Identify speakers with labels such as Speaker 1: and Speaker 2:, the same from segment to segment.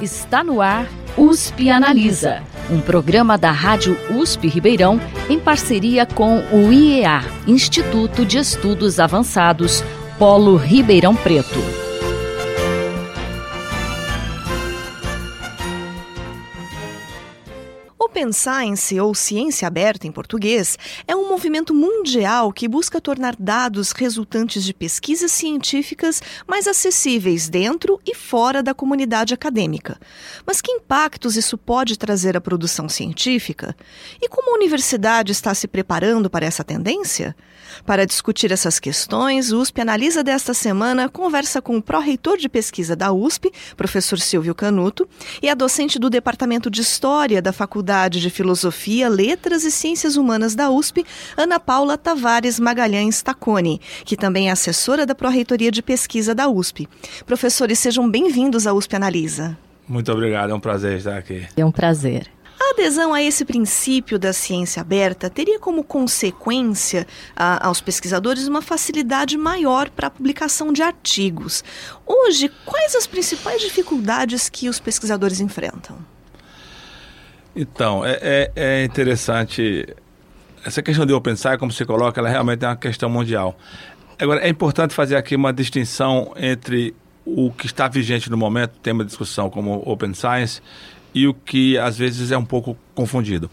Speaker 1: Está no ar USP Analisa, um programa da Rádio USP Ribeirão em parceria com o IEA, Instituto de Estudos Avançados, Polo Ribeirão Preto.
Speaker 2: Open Science, ou ciência aberta em português, é um movimento mundial que busca tornar dados resultantes de pesquisas científicas mais acessíveis dentro e fora da comunidade acadêmica. Mas que impactos isso pode trazer à produção científica? E como a universidade está se preparando para essa tendência? Para discutir essas questões, o USP Analisa desta semana conversa com o pró-reitor de pesquisa da USP, professor Silvio Canuto, e a docente do Departamento de História da Faculdade de Filosofia, Letras e Ciências Humanas da USP, Ana Paula Tavares Magalhães Tacone, que também é assessora da pró-reitoria de pesquisa da USP. Professores, sejam bem-vindos à USP Analisa.
Speaker 3: Muito obrigado, é um prazer estar aqui.
Speaker 1: É um prazer.
Speaker 2: A adesão a esse princípio da ciência aberta teria como consequência a, aos pesquisadores uma facilidade maior para a publicação de artigos. Hoje, quais as principais dificuldades que os pesquisadores enfrentam?
Speaker 3: Então, é, é, é interessante. Essa questão de open science, como você coloca, ela realmente é uma questão mundial. Agora, é importante fazer aqui uma distinção entre o que está vigente no momento, tema de discussão como Open Science, e o que às vezes é um pouco confundido.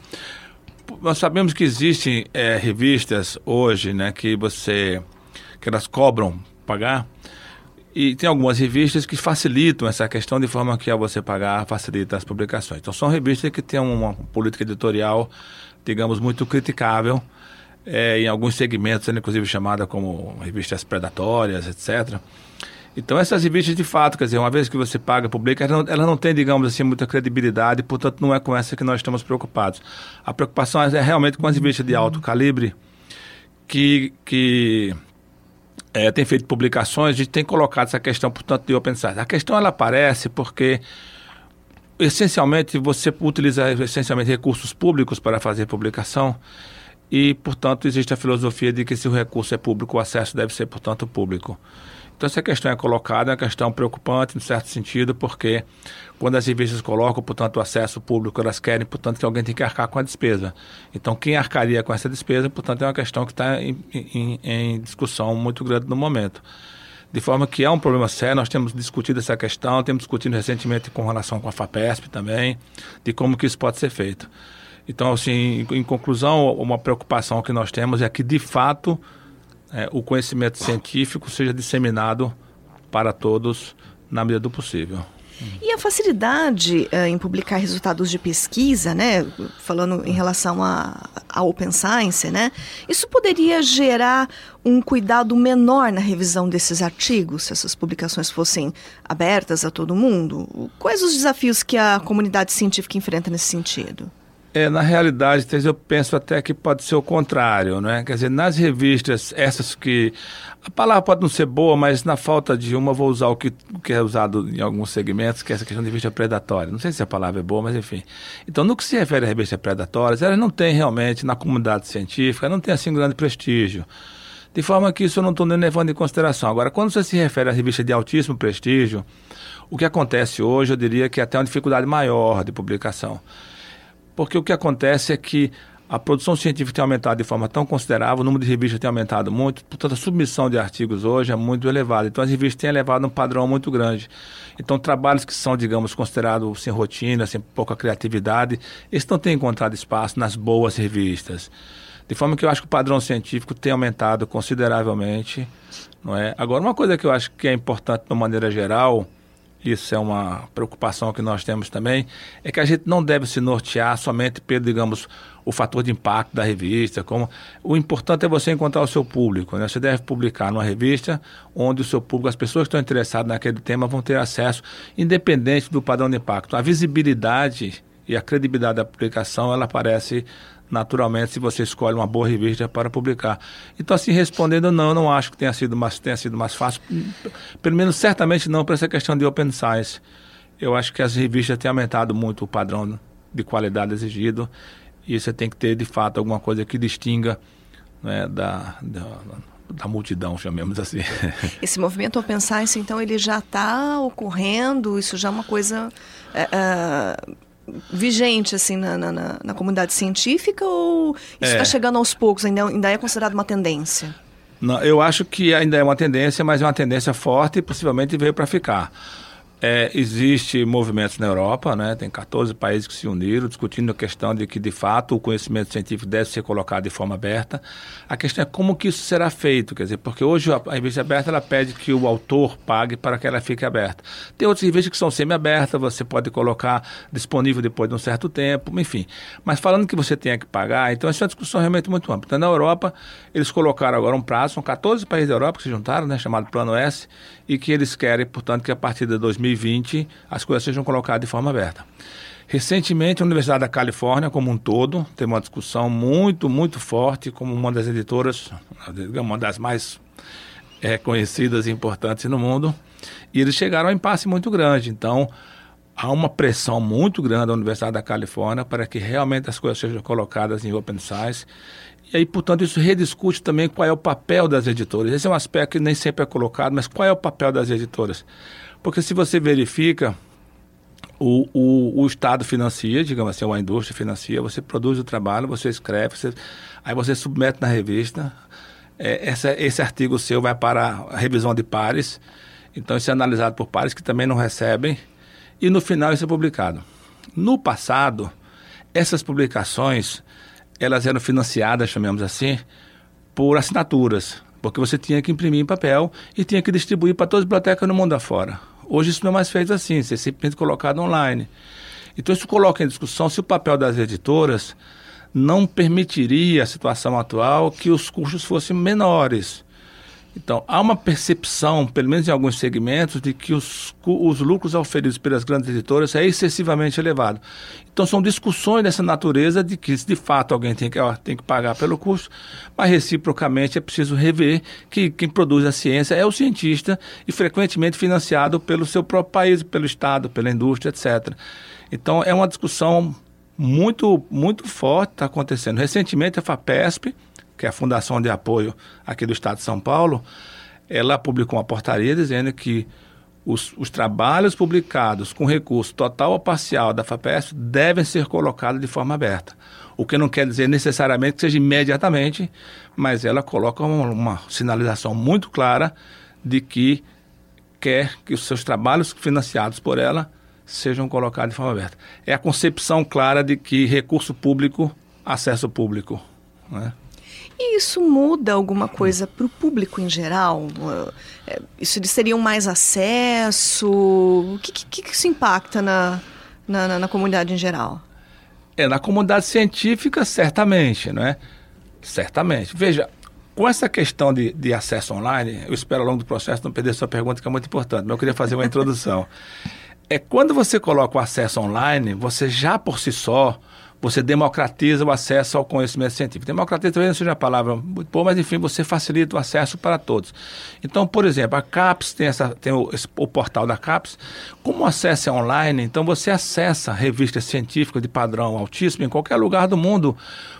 Speaker 3: Nós sabemos que existem é, revistas hoje, né, que você que elas cobram pagar e tem algumas revistas que facilitam essa questão de forma que ao você pagar facilita as publicações. Então são revistas que têm uma política editorial, digamos, muito criticável é, em alguns segmentos, sendo inclusive chamada como revistas predatórias, etc. Então, essas revistas, de fato, quer dizer, uma vez que você paga, publica, ela não, ela não tem, digamos assim, muita credibilidade, portanto, não é com essa que nós estamos preocupados. A preocupação é realmente com as revistas de alto calibre que, que é, tem feito publicações e tem colocado essa questão, portanto, de open science. A questão, ela aparece porque, essencialmente, você utiliza, essencialmente, recursos públicos para fazer publicação e, portanto, existe a filosofia de que se o recurso é público, o acesso deve ser, portanto, público. Então, essa questão é colocada, é uma questão preocupante, em certo sentido, porque quando as revistas colocam, portanto, o acesso público, elas querem, portanto, que alguém tem que arcar com a despesa. Então, quem arcaria com essa despesa, portanto, é uma questão que está em, em, em discussão muito grande no momento. De forma que é um problema sério, nós temos discutido essa questão, temos discutido recentemente com relação com a FAPESP também, de como que isso pode ser feito. Então, assim, em conclusão, uma preocupação que nós temos é que, de fato, é, o conhecimento científico seja disseminado para todos na medida do possível.
Speaker 2: E a facilidade uh, em publicar resultados de pesquisa, né, falando em relação a, a, Open Science, né, isso poderia gerar um cuidado menor na revisão desses artigos, se essas publicações fossem abertas a todo mundo? Quais os desafios que a comunidade científica enfrenta nesse sentido?
Speaker 3: É, na realidade, eu penso até que pode ser o contrário, né? Quer dizer, nas revistas, essas que. A palavra pode não ser boa, mas na falta de uma, vou usar o que, que é usado em alguns segmentos, que é essa questão de revista predatória. Não sei se a palavra é boa, mas enfim. Então, no que se refere a revistas predatórias, elas não têm realmente, na comunidade científica, não tem assim grande prestígio. De forma que isso eu não estou nem levando em consideração. Agora, quando você se refere a revista de altíssimo prestígio, o que acontece hoje, eu diria que é até uma dificuldade maior de publicação. Porque o que acontece é que a produção científica tem aumentado de forma tão considerável, o número de revistas tem aumentado muito, portanto a submissão de artigos hoje é muito elevada. Então as revistas têm elevado um padrão muito grande. Então trabalhos que são, digamos, considerados sem rotina, sem pouca criatividade, eles não têm encontrado espaço nas boas revistas. De forma que eu acho que o padrão científico tem aumentado consideravelmente. Não é? Agora, uma coisa que eu acho que é importante de uma maneira geral isso é uma preocupação que nós temos também, é que a gente não deve se nortear somente pelo, digamos, o fator de impacto da revista. Como o importante é você encontrar o seu público. Né? Você deve publicar numa revista onde o seu público, as pessoas que estão interessadas naquele tema, vão ter acesso, independente do padrão de impacto. A visibilidade e a credibilidade da publicação, ela aparece naturalmente se você escolhe uma boa revista para publicar. Então, assim, respondendo, não, não acho que tenha sido mais, tenha sido mais fácil, pelo menos certamente não para essa questão de open science. Eu acho que as revistas têm aumentado muito o padrão de qualidade exigido e você tem que ter, de fato, alguma coisa que distinga né, da, da, da multidão, chamemos assim.
Speaker 2: Esse movimento Open Science, então, ele já está ocorrendo, isso já é uma coisa é, é, vigente, assim, na, na, na, comunidade científica ou isso está é. chegando aos poucos, ainda, ainda é considerado uma tendência?
Speaker 3: Não, eu acho que ainda é uma tendência, mas é uma tendência forte e possivelmente veio para ficar. É, existe movimentos na Europa, né? tem 14 países que se uniram discutindo a questão de que, de fato, o conhecimento científico deve ser colocado de forma aberta. A questão é como que isso será feito, quer dizer, porque hoje a, revista aberta ela pede que o autor pague para que ela fique aberta. Tem outras revistas que são semi-abertas, você pode colocar disponível depois de um certo tempo, enfim. Mas falando que você tenha que pagar, então essa é uma discussão realmente muito ampla. Então, na Europa, eles colocaram agora um prazo, são 14 países da Europa que se juntaram, né, chamado Plano S, e que eles querem, portanto, que a partir de 2020 as coisas sejam colocadas de forma aberta. Recentemente, a Universidade da Califórnia, como um todo, teve uma discussão muito, muito forte, como uma das editoras, uma das mais é, conhecidas e importantes no mundo, e eles chegaram a um impasse muito grande. Então, há uma pressão muito grande da Universidade da Califórnia para que realmente as coisas sejam colocadas em open science e aí, portanto, isso rediscute também qual é o papel das editoras. Esse é um aspecto que nem sempre é colocado, mas qual é o papel das editoras? Porque se você verifica, o, o, o Estado financia, digamos assim, ou a indústria financia, você produz o trabalho, você escreve, você, aí você submete na revista, é, essa, esse artigo seu vai para a revisão de pares, então isso é analisado por pares que também não recebem, e no final isso é publicado. No passado, essas publicações elas eram financiadas, chamemos assim, por assinaturas, porque você tinha que imprimir em papel e tinha que distribuir para todas as bibliotecas no mundo afora. Hoje isso não é mais feito assim, isso é simplesmente colocado online. Então isso coloca em discussão se o papel das editoras não permitiria a situação atual que os custos fossem menores. Então, há uma percepção, pelo menos em alguns segmentos, de que os, os lucros oferidos pelas grandes editoras é excessivamente elevado. Então, são discussões dessa natureza de que, de fato, alguém tem que, ó, tem que pagar pelo custo, mas, reciprocamente, é preciso rever que quem produz a ciência é o cientista e, frequentemente, financiado pelo seu próprio país, pelo Estado, pela indústria, etc. Então, é uma discussão muito, muito forte está acontecendo. Recentemente, a FAPESP, que é a Fundação de Apoio aqui do Estado de São Paulo, ela publicou uma portaria dizendo que os, os, trabalhos publicados com recurso total ou parcial da FAPESP devem ser colocados de forma aberta. O que não quer dizer necessariamente que seja imediatamente, mas ela coloca uma, uma sinalização muito clara de que quer que os seus trabalhos financiados por ela sejam colocados de forma aberta. É a concepção clara de que recurso público, acesso público. Né?
Speaker 2: E isso muda alguma coisa para o público em geral? É, isso eles teriam mais acesso? O que, que, que isso impacta na, na, na, comunidade em geral?
Speaker 3: É, na comunidade científica, certamente, não é? Certamente. Veja, com essa questão de, de acesso online, eu espero ao longo do processo não perder sua pergunta, que é muito importante, mas eu queria fazer uma introdução. É quando você coloca o acesso online, você já por si só você democratiza o acesso ao conhecimento científico. Democratiza talvez não seja a palavra muito boa, mas enfim, você facilita o acesso para todos. Então, por exemplo, a CAPES tem, essa, tem o, o portal da CAPES. Como o acesso é online, então você acessa revistas científicas de padrão altíssimo em qualquer lugar do mundo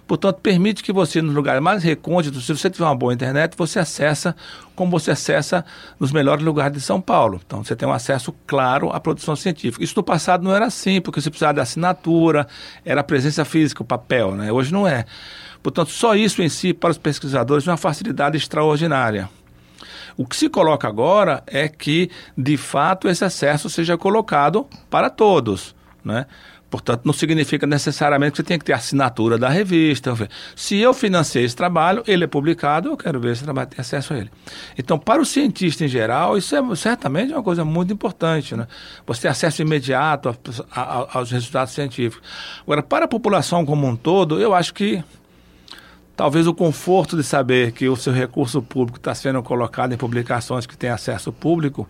Speaker 3: Portanto, permite que você, nos lugares mais recônditos, se você tiver uma boa internet, você acessa como você acessa nos melhores lugares de São Paulo. Então, você tem um acesso claro à produção científica. Isso no passado não era assim, porque você precisava de assinatura, era a presença física, o papel, né? Hoje não é. Portanto, só isso em si, para os pesquisadores, é uma facilidade extraordinária. O que se coloca agora é que, de fato, esse acesso seja colocado para todos, né? Portanto, não significa necessariamente que você tem que ter assinatura da revista. Se eu financei esse trabalho, ele é publicado, eu quero ver esse trabalho, ter acesso a ele. Então, para o cientista em geral, isso é certamente uma coisa muito importante. Né? Você ter acesso imediato a, a, aos resultados científicos. Agora, para a população como um todo, eu acho que talvez o conforto de saber que o seu recurso público está sendo colocado em publicações que têm acesso público,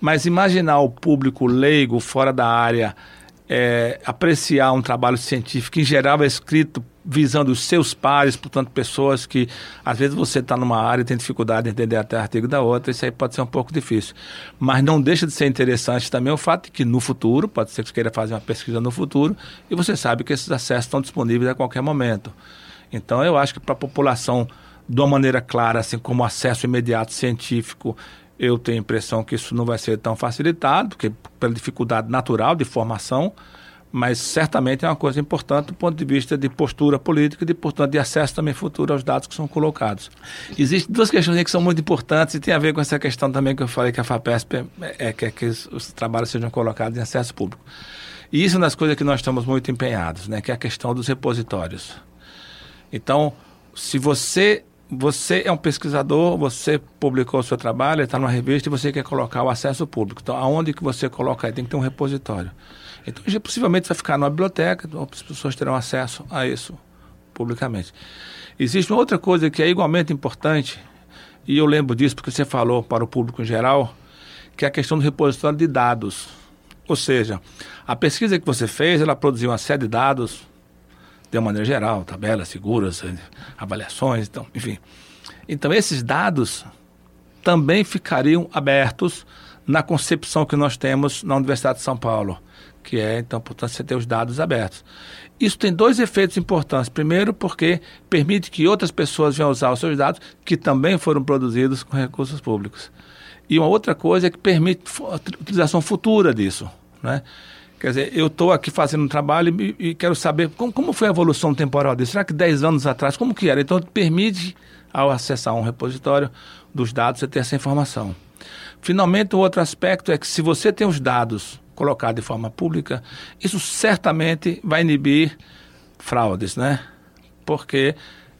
Speaker 3: mas imaginar o público leigo fora da área é, apreciar um trabalho científico, em geral é escrito visando os seus pares, portanto, pessoas que às vezes você está numa área e tem dificuldade de entender até artigo da outra, isso aí pode ser um pouco difícil. Mas não deixa de ser interessante também o fato de que no futuro, pode ser que você queira fazer uma pesquisa no futuro, e você sabe que esses acessos estão disponíveis a qualquer momento. Então, eu acho que para a população de uma maneira clara, assim como acesso imediato científico, eu tenho a impressão que isso não vai ser tão facilitado, porque pela dificuldade natural de formação, mas certamente é uma coisa importante do ponto de vista de postura política e de, portanto, de acesso também futuro aos dados que são colocados. Existem duas questões que são muito importantes e tem a ver com essa questão também que eu falei que a FAPESP é, é que, é que os, os trabalhos sejam colocados em acesso público. E isso é uma das coisas que nós estamos muito empenhados, né, que é a questão dos repositórios. Então, se você você é um pesquisador, você publicou o seu trabalho, está numa revista e você quer colocar o acesso público. Então, aonde que você coloca? Tem que ter um repositório. Então, possivelmente vai ficar na biblioteca, então as pessoas terão acesso a isso publicamente. Existe uma outra coisa que é igualmente importante, e eu lembro disso porque você falou para o público em geral, que é a questão do repositório de dados. Ou seja, a pesquisa que você fez, ela produziu uma série de dados, de uma maneira geral, tabelas seguras, avaliações, então, enfim. Então, esses dados também ficariam abertos na concepção que nós temos na Universidade de São Paulo, que é, então, portanto, você ter os dados abertos. Isso tem dois efeitos importantes. Primeiro, porque permite que outras pessoas venham usar os seus dados, que também foram produzidos com recursos públicos. E uma outra coisa é que permite utilização futura disso. Né? Quer dizer, eu estou aqui fazendo um trabalho e, e quero saber como, como, foi a evolução temporal disso. Será que 10 anos atrás, como que era? Então, permite, ao acessar um repositório dos dados, você ter essa informação. Finalmente, o outro aspecto é que se você tem os dados colocados de forma pública, isso certamente vai inibir fraudes, né? Porque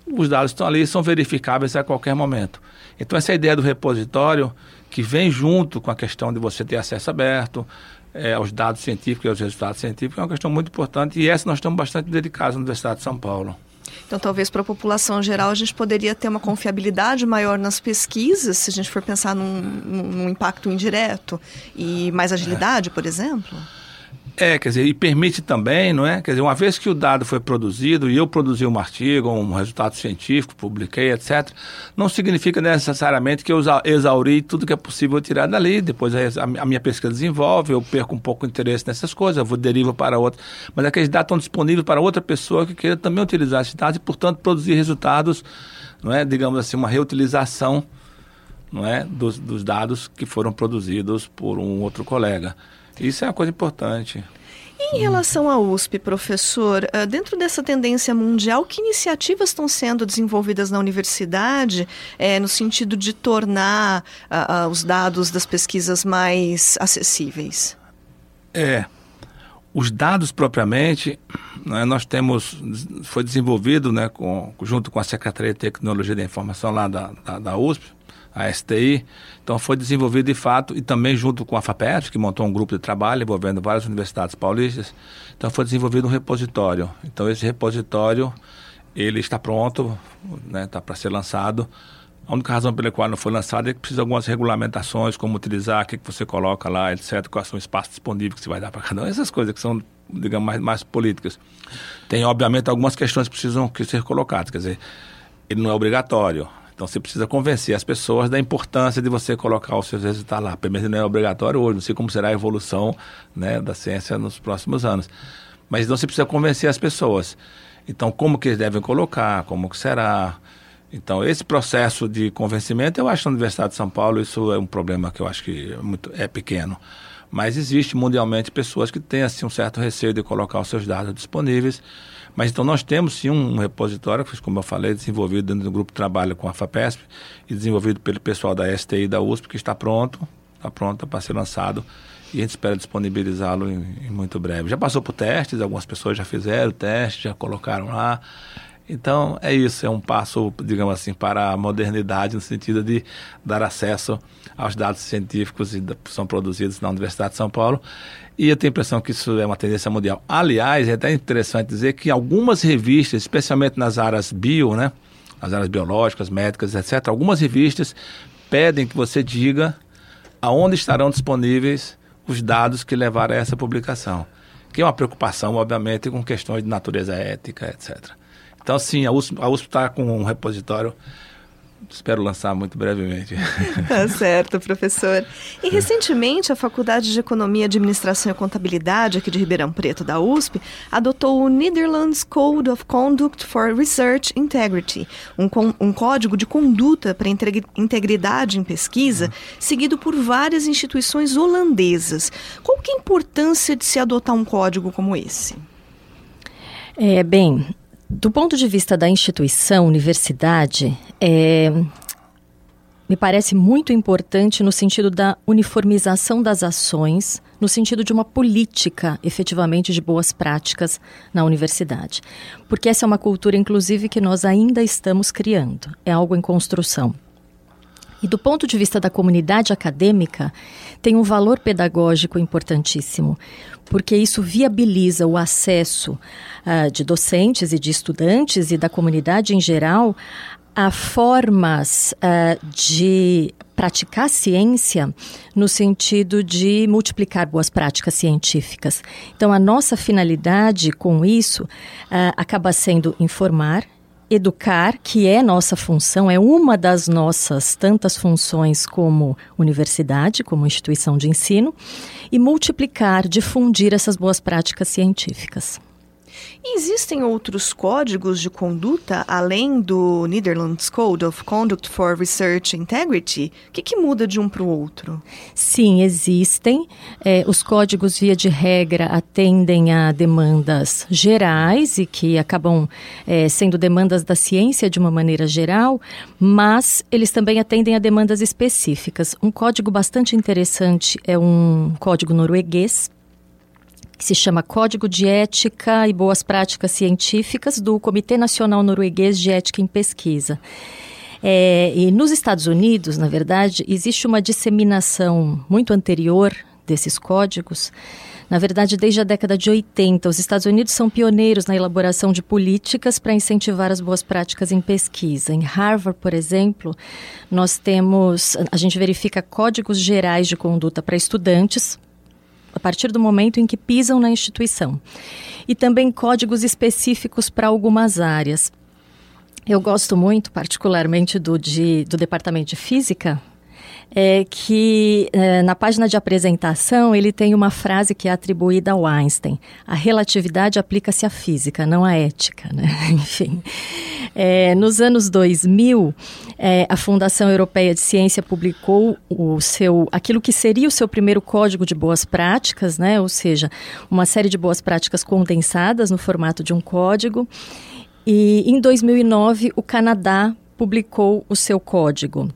Speaker 3: os dados estão ali e são verificáveis a qualquer momento. Então, essa ideia do repositório, que vem junto com a questão de você ter acesso aberto, é, aos dados científicos e aos resultados científicos é uma questão muito importante e essa nós estamos bastante dedicados na Universidade de São Paulo.
Speaker 2: Então, talvez para a população geral a gente poderia ter uma confiabilidade maior nas pesquisas, se a gente for pensar num, num impacto indireto e mais agilidade, é. por exemplo?
Speaker 3: É, quer dizer, e permite também, não é? Quer dizer, uma vez que o dado foi produzido e eu produzi um artigo, um resultado científico, publiquei, etc., não significa necessariamente que eu exauri tudo que é possível tirar dali. Depois a, minha pesquisa desenvolve, eu perco um pouco o interesse nessas coisas, eu vou derivo para outra. Mas aqueles dados estão disponíveis para outra pessoa que queira também utilizar esses dados e, portanto, produzir resultados, não é? Digamos assim, uma reutilização não é? dos, dos dados que foram produzidos por um outro colega. Isso é uma coisa importante.
Speaker 2: Em relação à USP, professor, ah, dentro dessa tendência mundial, que iniciativas estão sendo desenvolvidas na universidade é, no sentido de tornar uh, uh, os dados das pesquisas mais acessíveis?
Speaker 3: É, os dados propriamente, né, nós temos, foi desenvolvido né, com, junto com a Secretaria de Tecnologia da Informação lá da, da, da USP, a STI. Então foi desenvolvido de fato e também junto com a FAPESP, que montou um grupo de trabalho envolvendo várias universidades paulistas. Então foi desenvolvido um repositório. Então esse repositório ele está pronto, né, está para ser lançado. A única razão pela qual não foi lançado é que precisa de algumas regulamentações, como utilizar, o que, que você coloca lá, etc., quais são os espaços disponíveis que você vai dar para cada um, essas coisas que são, digamos, mais, mais políticas. Tem, obviamente, algumas questões que precisam ser colocadas, quer dizer, ele não é obrigatório, então você precisa convencer as pessoas da importância de você colocar os seus resultados lá. Primeiro não é obrigatório hoje, não sei como será a evolução né, da ciência nos próximos anos. Mas então você precisa convencer as pessoas. Então, como que eles devem colocar, como que será. Então, esse processo de convencimento, eu acho que na Universidade de São Paulo isso é um problema que eu acho que é, muito, é pequeno. Mas existe mundialmente pessoas que têm assim, um certo receio de colocar os seus dados disponíveis. Mas então nós temos sim um repositório, como eu falei, desenvolvido dentro do grupo de trabalho com a FAPESP e desenvolvido pelo pessoal da STI e da USP, que está pronto, está pronto para ser lançado e a gente espera disponibilizá-lo em, em, muito breve. Já passou por testes, algumas pessoas já fizeram testes, já colocaram lá. Então é isso, é um passo, digamos assim, para a modernidade no sentido de dar acesso aos dados científicos que são produzidos na Universidade de São Paulo e eu tenho a impressão que isso é uma tendência mundial. Aliás, é até interessante dizer que algumas revistas, especialmente nas áreas bio, né? Nas áreas biológicas, médicas, etc., algumas revistas pedem que você diga aonde estarão disponíveis os dados que levaram a essa publicação. Que é uma preocupação, obviamente, com questões de natureza ética, etc. Então, sim, a USP está com um repositório espero lançar muito brevemente.
Speaker 2: Tá certo, professor. E recentemente a Faculdade de Economia, Administração e Contabilidade aqui de Ribeirão Preto da USP adotou o Netherlands Code of Conduct for Research Integrity, um, um código de conduta para integridade em pesquisa, seguido por várias instituições holandesas. Qual que é a importância de se adotar um código como esse?
Speaker 1: É, bem, do ponto de vista da instituição, universidade, é, me parece muito importante no sentido da uniformização das ações, no sentido de uma política efetivamente de boas práticas na universidade. Porque essa é uma cultura, inclusive, que nós ainda estamos criando, é algo em construção. E do ponto de vista da comunidade acadêmica, tem um valor pedagógico importantíssimo, porque isso viabiliza o acesso uh, de docentes e de estudantes e da comunidade em geral a formas uh, de praticar ciência no sentido de multiplicar boas práticas científicas. Então, a nossa finalidade com isso uh, acaba sendo informar, educar, que é nossa função, é uma das nossas tantas funções como universidade, como instituição de ensino, e multiplicar, difundir essas boas práticas científicas.
Speaker 2: Existem outros códigos de conduta além do Netherlands Code of Conduct for Research Integrity? O que, que muda de um para o outro?
Speaker 1: Sim, existem. É, os códigos, via de regra, atendem a demandas gerais e que acabam é, sendo demandas da ciência de uma maneira geral, mas eles também atendem a demandas específicas. Um código bastante interessante é um código norueguês que se chama Código de Ética e Boas Práticas Científicas do Comitê Nacional Norueguês de Ética em Pesquisa. É, e nos Estados Unidos, na verdade, existe uma disseminação muito anterior desses códigos. Na verdade, desde a década de 80, os Estados Unidos são pioneiros na elaboração de políticas para incentivar as boas práticas em pesquisa. Em Harvard, por exemplo, nós temos, a gente verifica códigos gerais de conduta para estudantes, a partir do momento em que pisam na instituição. E também códigos específicos para algumas áreas. Eu gosto muito, particularmente, do, de, do departamento de física, é que é, na página de apresentação ele tem uma frase que é atribuída ao Einstein: a relatividade aplica-se à física, não à ética, né? Enfim. É, nos anos 2000, é, a Fundação Europeia de Ciência publicou o seu, aquilo que seria o seu primeiro código de boas práticas, né? ou seja, uma série de boas práticas condensadas no formato de um código. E em 2009, o Canadá publicou o seu código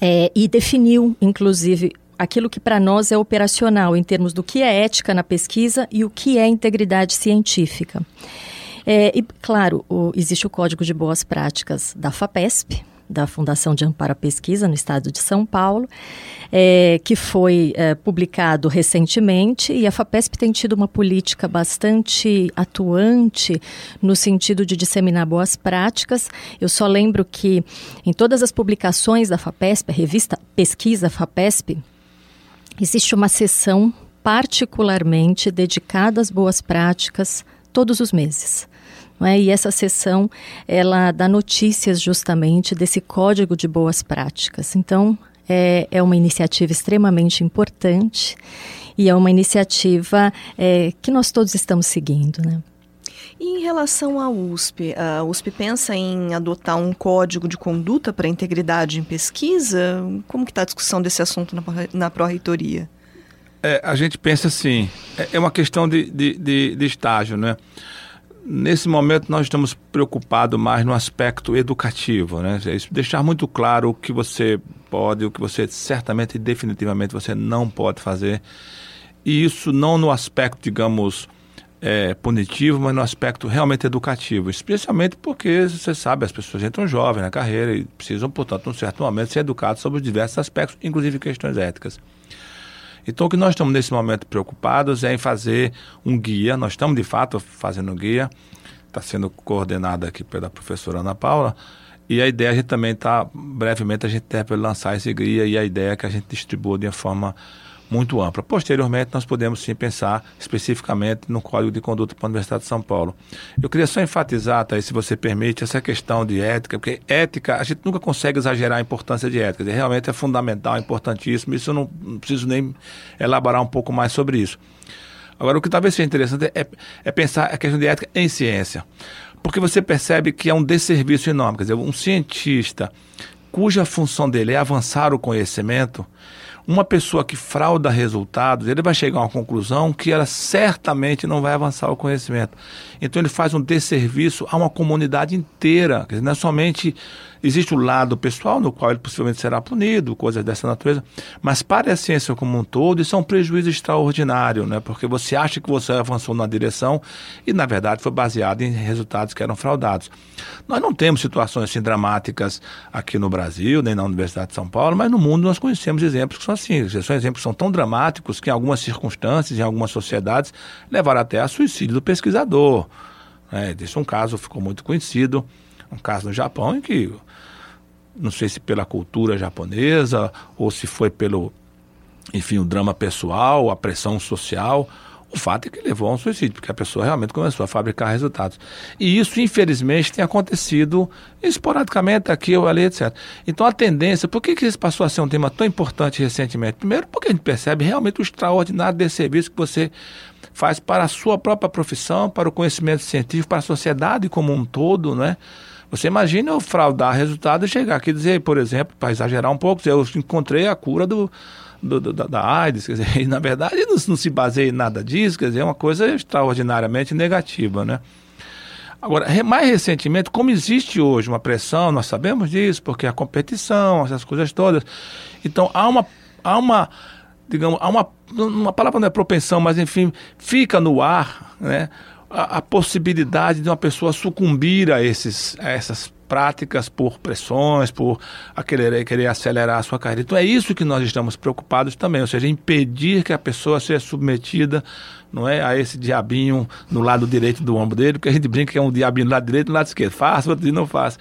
Speaker 1: é, e definiu, inclusive, aquilo que para nós é operacional em termos do que é ética na pesquisa e o que é integridade científica. É, e, claro, o, existe o Código de Boas Práticas da FAPESP, da Fundação de Amparo à Pesquisa no estado de São Paulo, é, que foi é, publicado recentemente e a FAPESP tem tido uma política bastante atuante no sentido de disseminar boas práticas. Eu só lembro que em todas as publicações da FAPESP, a revista Pesquisa FAPESP, existe uma seção particularmente dedicada às boas práticas todos os meses. É? E essa sessão ela dá notícias justamente desse código de boas práticas. Então é, é uma iniciativa extremamente importante e é uma iniciativa é, que nós todos estamos seguindo, né?
Speaker 2: E em relação à USP, a USP pensa em adotar um código de conduta para a integridade em pesquisa? Como que está a discussão desse assunto na, na pró-reitoria?
Speaker 3: É, a gente pensa assim, é, é uma questão de, de, de, de estágio, né? Nesse momento, nós estamos preocupados mais no aspecto educativo, né? É deixar muito claro o que você pode, o que você certamente e definitivamente você não pode fazer. E isso não no aspecto, digamos, é, punitivo, mas no aspecto realmente educativo. Especialmente porque, você sabe, as pessoas entram jovens na carreira e precisam, portanto, num certo momento, ser educados sobre os diversos aspectos, inclusive questões éticas. Então, o que nós estamos nesse momento preocupados é em fazer um guia. Nós estamos, de fato, fazendo um guia. Está sendo coordenado aqui pela professora Ana Paula. E a ideia a gente também está, brevemente, a gente deve lançar esse guia e a ideia é que a gente distribua de uma forma muito ampla. Posteriormente, nós podemos sim pensar especificamente no Código de Conduta para a Universidade de São Paulo. Eu queria só enfatizar, tá, se você permite, essa questão de ética, porque ética, a gente nunca consegue exagerar a importância de ética, realmente é fundamental, é importantíssimo, isso eu não, não preciso nem elaborar um pouco mais sobre isso. Agora, o que talvez seja interessante é, é pensar a questão de ética em ciência, porque você percebe que é um desserviço enorme, quer dizer, um cientista cuja função dele é avançar o conhecimento, uma pessoa que frauda resultados, ele vai chegar a uma conclusão que ela certamente não vai avançar o conhecimento. Então ele faz um desserviço a uma comunidade inteira, não é somente Existe o lado pessoal, no qual ele possivelmente será punido, coisas dessa natureza, mas para a ciência como um todo, isso é um prejuízo extraordinário, né? porque você acha que você avançou na direção e, na verdade, foi baseado em resultados que eram fraudados. Nós não temos situações assim dramáticas aqui no Brasil, nem na Universidade de São Paulo, mas no mundo nós conhecemos exemplos que são assim. São exemplos que são tão dramáticos que, em algumas circunstâncias, em algumas sociedades, levaram até a suicídio do pesquisador. É, Esse é um caso ficou muito conhecido, um caso no Japão em que não sei se pela cultura japonesa ou se foi pelo, enfim, o drama pessoal, a pressão social. O fato é que levou a um suicídio, porque a pessoa realmente começou a fabricar resultados. E isso, infelizmente, tem acontecido esporadicamente aqui ou ali, etc. Então, a tendência, por que, que isso passou a ser um tema tão importante recentemente? Primeiro, porque a gente percebe realmente o extraordinário desse serviço que você faz para a sua própria profissão, para o conhecimento científico, para a sociedade como um todo, não é? Você imagina eu fraudar resultado e chegar aqui e dizer, por exemplo, para exagerar um pouco, eu encontrei a cura do, do, do, da, AIDS, quer dizer, e na verdade não, não, se baseia em nada disso, quer dizer, é uma coisa extraordinariamente negativa, né? Agora, mais recentemente, como existe hoje uma pressão, nós sabemos disso, porque a competição, essas coisas todas, então há uma, há uma digamos, há uma, uma palavra não é propensão, mas enfim, fica no ar, né? A, a, possibilidade de uma pessoa sucumbir a, esses, a essas práticas por pressões, por querer, querer acelerar a sua carreira. Então é isso que nós estamos preocupados também, ou seja, impedir que a pessoa seja submetida não é, a esse diabinho no lado direito do ombro dele, porque a gente brinca que é um diabinho no lado direito e no lado esquerdo. Faz, outro dia não faz.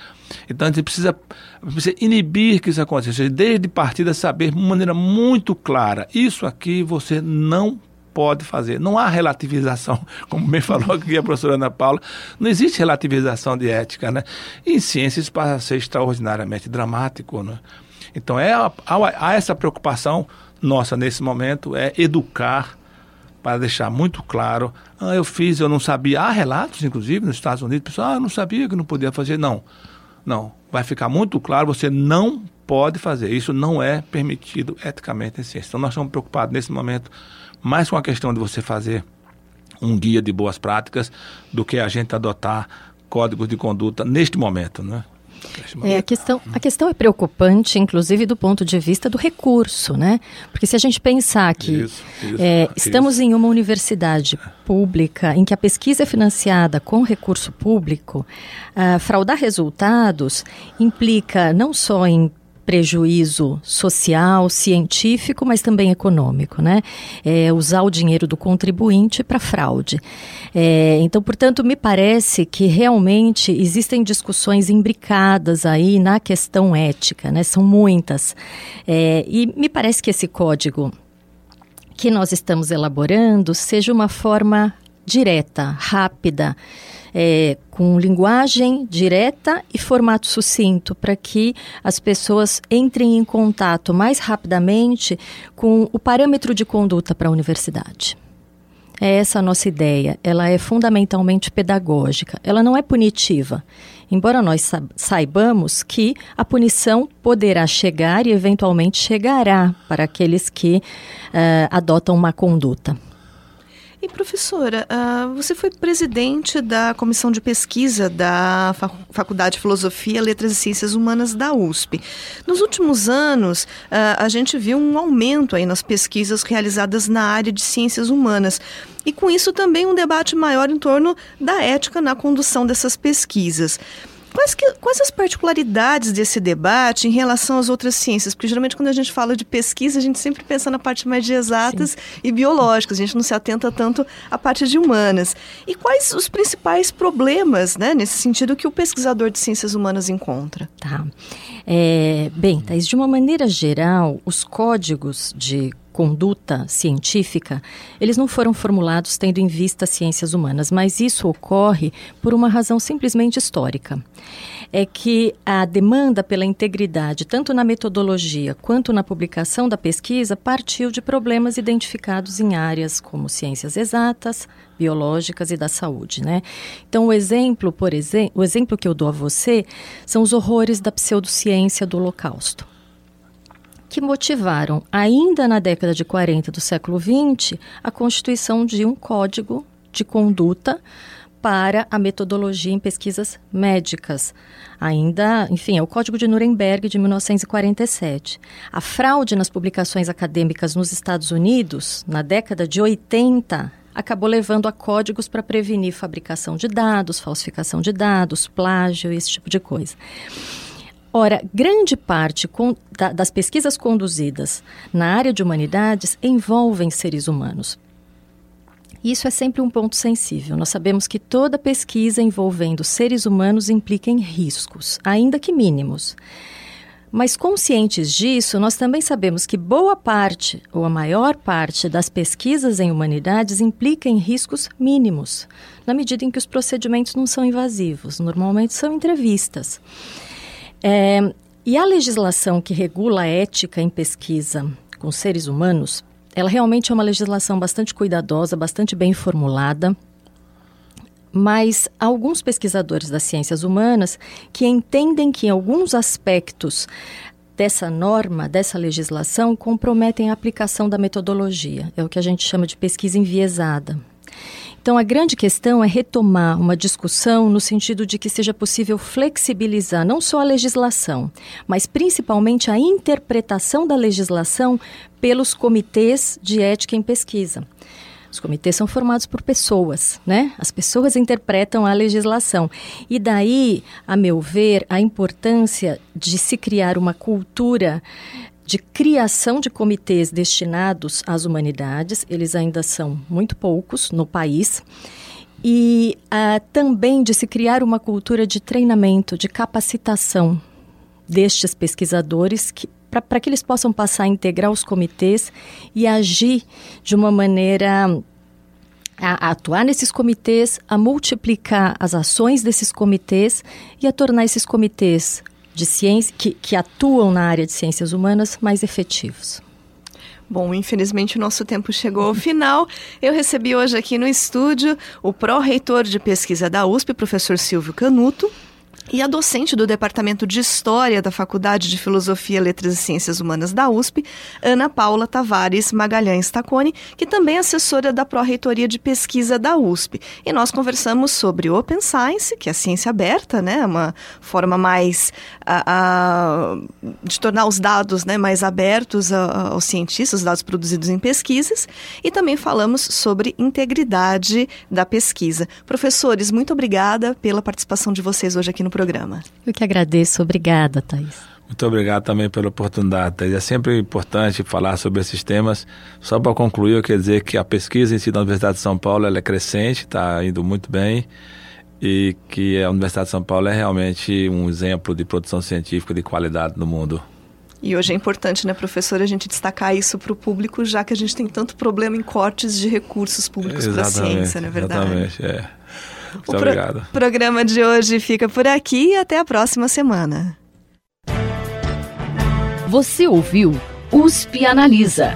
Speaker 3: Então a gente precisa, precisa inibir que isso aconteça, ou seja, desde partida saber de maneira muito clara, isso aqui você não pode fazer. Não há relativização, como bem falou aqui a professora Ana Paula, não existe relativização de ética, né? E em ciências passa a ser extraordinariamente dramático, né? Então é, há, há essa preocupação nossa nesse momento, é educar para deixar muito claro, ah, eu fiz, eu não sabia. Há relatos, inclusive, nos Estados Unidos, pessoal, ah, eu não sabia que não podia fazer. Não, não. Vai ficar muito claro, você não pode fazer. Isso não é permitido eticamente em ciência. Então nós estamos preocupados nesse momento mais com a questão de você fazer um guia de boas práticas do que a gente adotar códigos de conduta neste momento, né?
Speaker 1: É, a, questão, a questão é preocupante, inclusive do ponto de vista do recurso, né? Porque se a gente pensar que isso, isso, é, estamos isso. em uma universidade pública em que a pesquisa é financiada com recurso público, uh, fraudar resultados implica não só em prejuízo social, científico, mas também econômico, né? É, usar o dinheiro do contribuinte para fraude. É, então, portanto, me parece que realmente existem discussões imbricadas aí na questão ética, né? São muitas. É, e me parece que esse código que nós estamos elaborando seja uma forma direta, rápida, é, com linguagem direta e formato sucinto, para que as pessoas entrem em contato mais rapidamente com o parâmetro de conduta para a universidade. É essa a nossa ideia. Ela é fundamentalmente pedagógica. Ela não é punitiva. Embora nós saibamos que a punição poderá chegar e eventualmente chegará para aqueles que uh, adotam uma conduta.
Speaker 2: E professora, uh, você foi presidente da comissão de pesquisa da Faculdade de Filosofia, Letras e Ciências Humanas da USP. Nos últimos anos, uh, a gente viu um aumento aí nas pesquisas realizadas na área de ciências humanas. E com isso também um debate maior em torno da ética na condução dessas pesquisas. Quais, que, quais as particularidades desse debate em relação às outras ciências? Porque geralmente quando a gente fala de pesquisa, a gente sempre pensa na parte mais de exatas Sim. e biológicas, a gente não se atenta tanto à parte de humanas. E quais os principais problemas, né, nesse sentido, que o pesquisador de ciências humanas encontra?
Speaker 1: Tá. É, bem, Thais, de uma maneira geral, os códigos de conduta científica, eles não foram formulados tendo em vista ciências humanas, mas isso ocorre por uma razão simplesmente histórica. É que a demanda pela integridade, tanto na metodologia quanto na publicação da pesquisa, partiu de problemas identificados em áreas como ciências exatas, biológicas e da saúde, né? Então, o exemplo, por exemplo, o exemplo que eu dou a você são os horrores da pseudociência do Holocausto que motivaram, ainda na década de 40 do século XX, a constituição de um código de conduta para a metodologia em pesquisas médicas. Ainda, enfim, é o Código de Nuremberg de 1947. A fraude nas publicações acadêmicas nos Estados Unidos, na década de 80, acabou levando a códigos para prevenir fabricação de dados, falsificação de dados, plágio, esse tipo de coisa. Ora, grande parte com, da, das pesquisas conduzidas na área de humanidades envolvem seres humanos. Isso é sempre um ponto sensível. Nós sabemos que toda pesquisa envolvendo seres humanos implica em riscos, ainda que mínimos. Mas conscientes disso, nós também sabemos que boa parte, ou a maior parte, das pesquisas em humanidades implica em riscos mínimos, na medida em que os procedimentos não são invasivos, normalmente são entrevistas. É, e a legislação que regula a ética em pesquisa com seres humanos, ela realmente é uma legislação bastante cuidadosa, bastante bem formulada, mas alguns pesquisadores das ciências humanas que entendem que alguns aspectos dessa norma, dessa legislação, comprometem a aplicação da metodologia. É o que a gente chama de pesquisa enviesada. Então, a grande questão é retomar uma discussão no sentido de que seja possível flexibilizar não só a legislação, mas principalmente a interpretação da legislação pelos comitês de ética em pesquisa. Os comitês são formados por pessoas, né? As pessoas interpretam a legislação. E daí, a meu ver, a importância de se criar uma cultura de criação de comitês destinados às humanidades, eles ainda são muito poucos no país, e uh, também de se criar uma cultura de treinamento, de capacitação destes pesquisadores para que eles possam passar a integrar os comitês e agir de uma maneira a, atuar nesses comitês, a multiplicar as ações desses comitês e a tornar esses comitês de ciência que, que atuam na área de ciências humanas mais efetivos.
Speaker 2: Bom, infelizmente o nosso tempo chegou ao final. Eu recebi hoje aqui no estúdio o pró-reitor de pesquisa da USP, professor Silvio Canuto, e a docente do Departamento de História da Faculdade de Filosofia, Letras e Ciências Humanas da USP, Ana Paula Tavares Magalhães Tacone, que também é assessora da Pró-Reitoria de Pesquisa da USP. E nós conversamos sobre Open Science, que é a ciência aberta, né? uma forma mais a, a, de tornar os dados né, mais abertos a, aos cientistas, os dados produzidos em pesquisas, e também falamos sobre integridade da pesquisa. Professores, muito obrigada pela participação de vocês hoje aqui no programa.
Speaker 1: Eu que agradeço. Obrigada, Thais.
Speaker 3: Muito obrigado também pela oportunidade, Thais. É sempre importante falar sobre esses temas. Só para concluir, eu quero dizer que a pesquisa em si da Universidade de São Paulo é crescente, está indo muito bem e que a Universidade de São Paulo é realmente um exemplo de produção científica de qualidade no mundo.
Speaker 2: E hoje é importante, né, professora, a gente destacar isso para o público, já que a gente tem tanto problema em cortes de recursos públicos para a ciência, não é verdade?
Speaker 3: Exatamente, é. Muito o
Speaker 2: obrigado. O programa de hoje fica por aqui e até a próxima semana.
Speaker 4: Você ouviu USP Analisa,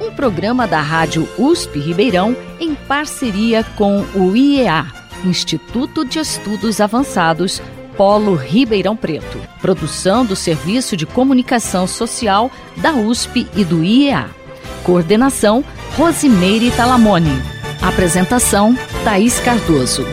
Speaker 4: um programa da Rádio USP Ribeirão em parceria com o IEA, Instituto de Estudos Avançados, Polo Ribeirão Preto. Produção do Serviço de Comunicação Social da USP e do IEA. Coordenação Rosimeire Talamone. Apresentação Thaís Cardoso.